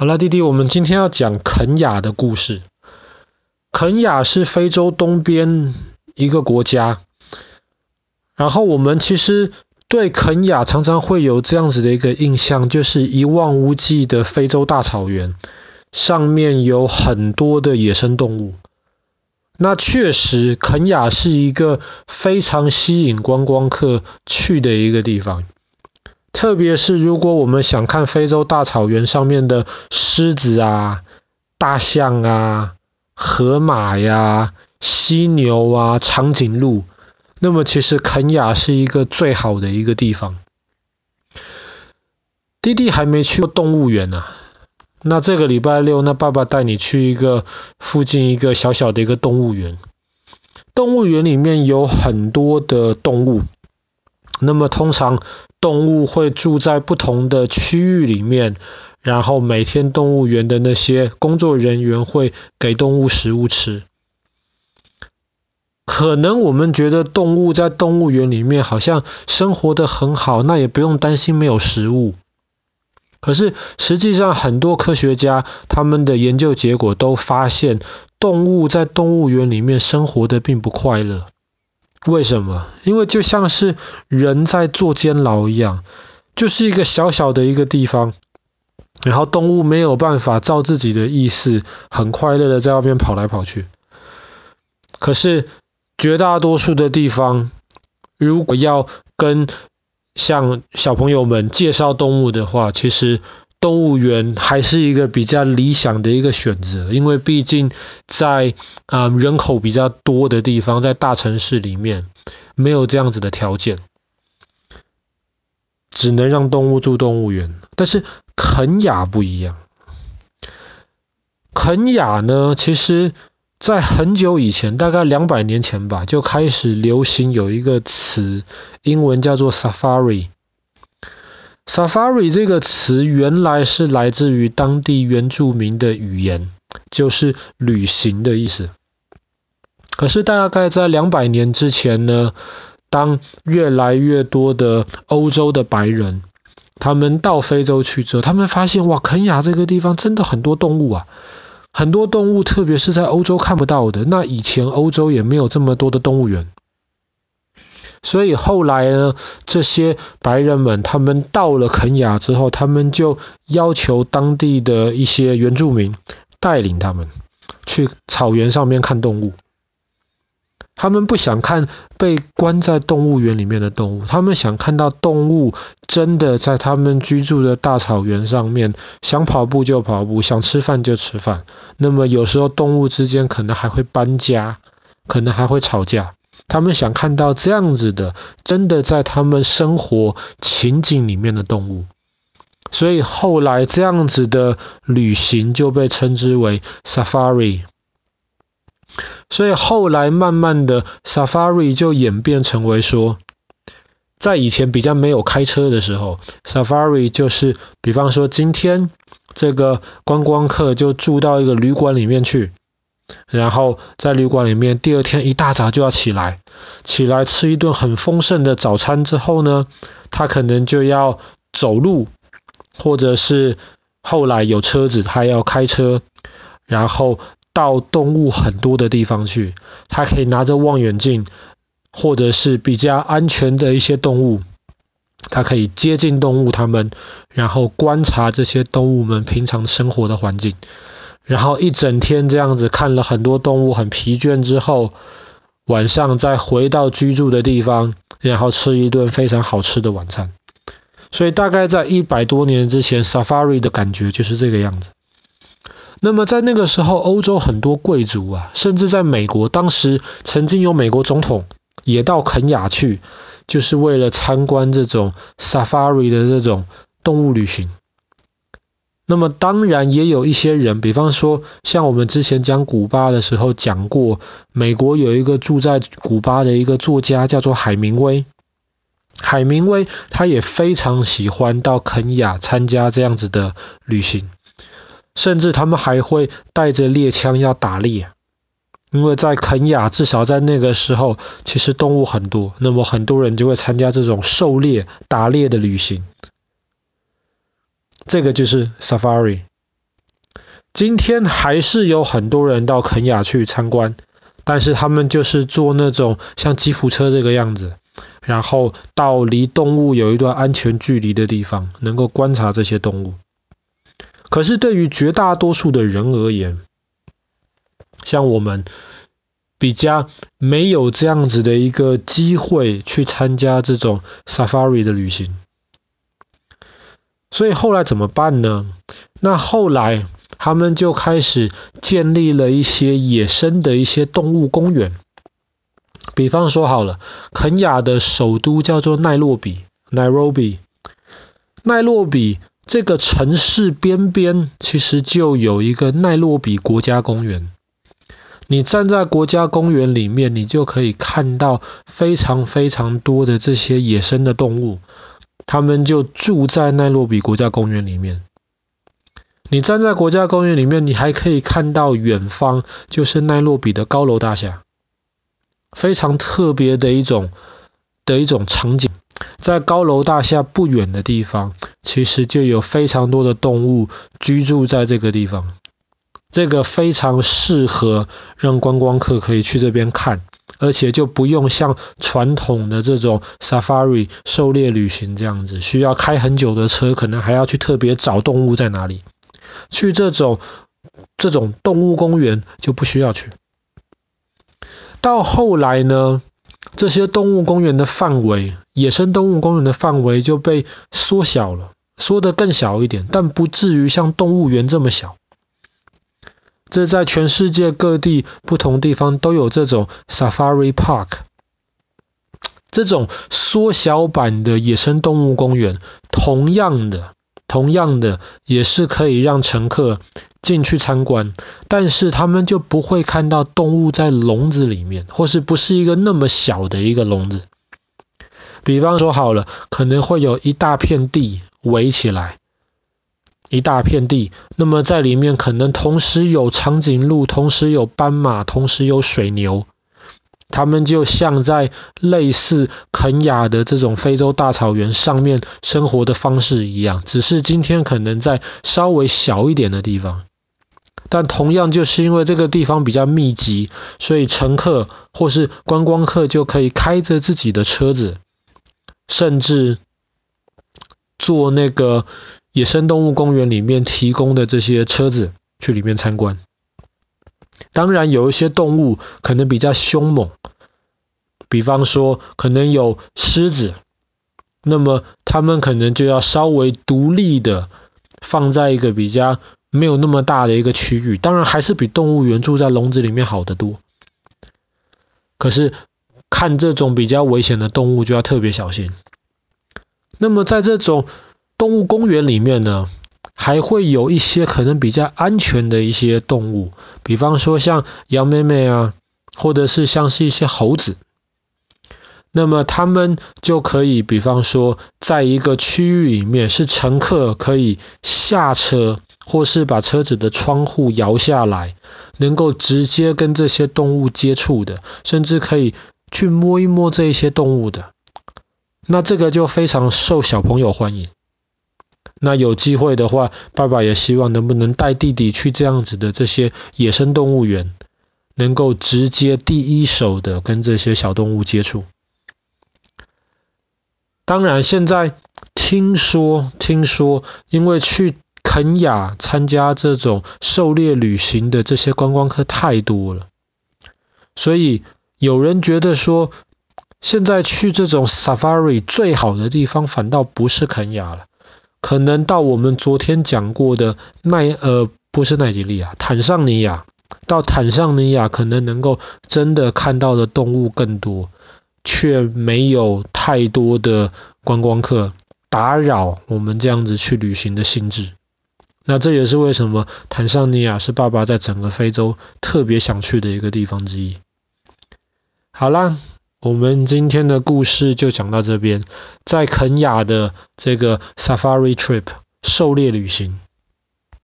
好了，弟弟，我们今天要讲肯亚的故事。肯亚是非洲东边一个国家，然后我们其实对肯亚常常会有这样子的一个印象，就是一望无际的非洲大草原，上面有很多的野生动物。那确实，肯亚是一个非常吸引观光客去的一个地方。特别是如果我们想看非洲大草原上面的狮子啊、大象啊、河马呀、犀牛啊、长颈鹿，那么其实肯亚是一个最好的一个地方。弟弟还没去过动物园呢，那这个礼拜六，那爸爸带你去一个附近一个小小的一个动物园。动物园里面有很多的动物。那么通常动物会住在不同的区域里面，然后每天动物园的那些工作人员会给动物食物吃。可能我们觉得动物在动物园里面好像生活得很好，那也不用担心没有食物。可是实际上很多科学家他们的研究结果都发现，动物在动物园里面生活的并不快乐。为什么？因为就像是人在坐监牢一样，就是一个小小的一个地方，然后动物没有办法照自己的意思，很快乐的在外面跑来跑去。可是绝大多数的地方，如果要跟像小朋友们介绍动物的话，其实。动物园还是一个比较理想的一个选择，因为毕竟在啊、人口比较多的地方，在大城市里面没有这样子的条件，只能让动物住动物园。但是肯亚不一样，肯亚呢，其实在很久以前，大概两百年前吧，就开始流行有一个词，英文叫做 Safari。Safari 这个词原来是来自于当地原住民的语言，就是旅行的意思。可是大概在两百年之前呢，当越来越多的欧洲的白人，他们到非洲去之后，他们发现哇，肯亚这个地方真的很多动物啊，很多动物，特别是在欧洲看不到的。那以前欧洲也没有这么多的动物园。所以后来呢，这些白人们他们到了肯亚之后，他们就要求当地的一些原住民带领他们去草原上面看动物。他们不想看被关在动物园里面的动物，他们想看到动物真的在他们居住的大草原上面，想跑步就跑步，想吃饭就吃饭。那么有时候动物之间可能还会搬家，可能还会吵架。他们想看到这样子的，真的在他们生活情景里面的动物，所以后来这样子的旅行就被称之为 Safari。所以后来慢慢的 Safari 就演变成为说，在以前比较没有开车的时候，Safari 就是，比方说今天这个观光客就住到一个旅馆里面去。然后在旅馆里面，第二天一大早就要起来，起来吃一顿很丰盛的早餐之后呢，他可能就要走路，或者是后来有车子，他要开车，然后到动物很多的地方去，他可以拿着望远镜，或者是比较安全的一些动物，他可以接近动物它们，然后观察这些动物们平常生活的环境。然后一整天这样子看了很多动物，很疲倦之后，晚上再回到居住的地方，然后吃一顿非常好吃的晚餐。所以大概在一百多年之前，Safari 的感觉就是这个样子。那么在那个时候，欧洲很多贵族啊，甚至在美国，当时曾经有美国总统也到肯亚去，就是为了参观这种 Safari 的这种动物旅行。那么当然也有一些人，比方说像我们之前讲古巴的时候讲过，美国有一个住在古巴的一个作家叫做海明威，海明威他也非常喜欢到肯亚参加这样子的旅行，甚至他们还会带着猎枪要打猎，因为在肯亚至少在那个时候其实动物很多，那么很多人就会参加这种狩猎、打猎的旅行。这个就是 Safari，今天还是有很多人到肯亚去参观，但是他们就是坐那种像吉普车这个样子，然后到离动物有一段安全距离的地方，能够观察这些动物。可是对于绝大多数的人而言，像我们比较没有这样子的一个机会去参加这种 Safari 的旅行，所以后来怎么办呢？那后来他们就开始建立了一些野生的一些动物公园，比方说好了，肯亚的首都叫做奈洛比 （Nairobi），奈洛比。这个城市边边其实就有一个奈洛比国家公园。你站在国家公园里面，你就可以看到非常非常多的这些野生的动物，他们就住在奈洛比国家公园里面。你站在国家公园里面，你还可以看到远方就是奈洛比的高楼大厦，非常特别的一种的一种场景。在高楼大厦不远的地方，其实就有非常多的动物居住在这个地方。这个非常适合让观光客可以去这边看，而且就不用像传统的这种 Safari 狩猎旅行这样子，需要开很久的车，可能还要去特别找动物在哪里。去这种这种动物公园就不需要去。到后来呢，这些动物公园的范围，野生动物公园的范围就被缩小了，缩得更小一点，但不至于像动物园这么小。这在全世界各地不同地方都有这种 Safari Park，这种缩小版的野生动物公园，同样的，同样的也是可以让乘客进去参观，但是他们就不会看到动物在笼子里面，或是不是一个那么小的一个笼子。比方说好了，可能会有一大片地围起来，一大片地，那么在里面可能同时有长颈鹿，同时有斑马，同时有水牛，它们就像在类似肯亚的这种非洲大草原上面生活的方式一样，只是今天可能在稍微小一点的地方。但同样就是因为这个地方比较密集，所以乘客或是观光客就可以开着自己的车子，甚至坐那个野生动物公园里面提供的这些车子去里面参观。当然有一些动物可能比较凶猛，比方说可能有狮子，那么他们可能就要稍微独立的放在一个比较。没有那么大的一个区域，当然还是比动物园住在笼子里面好得多。可是看这种比较危险的动物就要特别小心。那么在这种动物公园里面呢，还会有一些可能比较安全的一些动物，比方说像羊妹妹啊，或者是像是一些猴子。那么他们就可以，比方说在一个区域里面，是乘客可以下车。或是把车子的窗户摇下来，能够直接跟这些动物接触的，甚至可以去摸一摸这一些动物的，那这个就非常受小朋友欢迎。那有机会的话，爸爸也希望能不能带弟弟去这样子的这些野生动物园，能够直接第一手的跟这些小动物接触。当然，现在听说，听说，因为去。肯雅参加这种狩猎旅行的这些观光客太多了，所以有人觉得说，现在去这种 Safari 最好的地方反倒不是肯雅了，可能到我们昨天讲过的奈呃不是奈及利亚，坦尚尼亚，到坦尚尼亚可能能够真的看到的动物更多，却没有太多的观光客打扰我们这样子去旅行的兴致。那这也是为什么坦尚尼亚是爸爸在整个非洲特别想去的一个地方之一。好啦，我们今天的故事就讲到这边。在肯雅的这个 Safari Trip 狩猎旅行，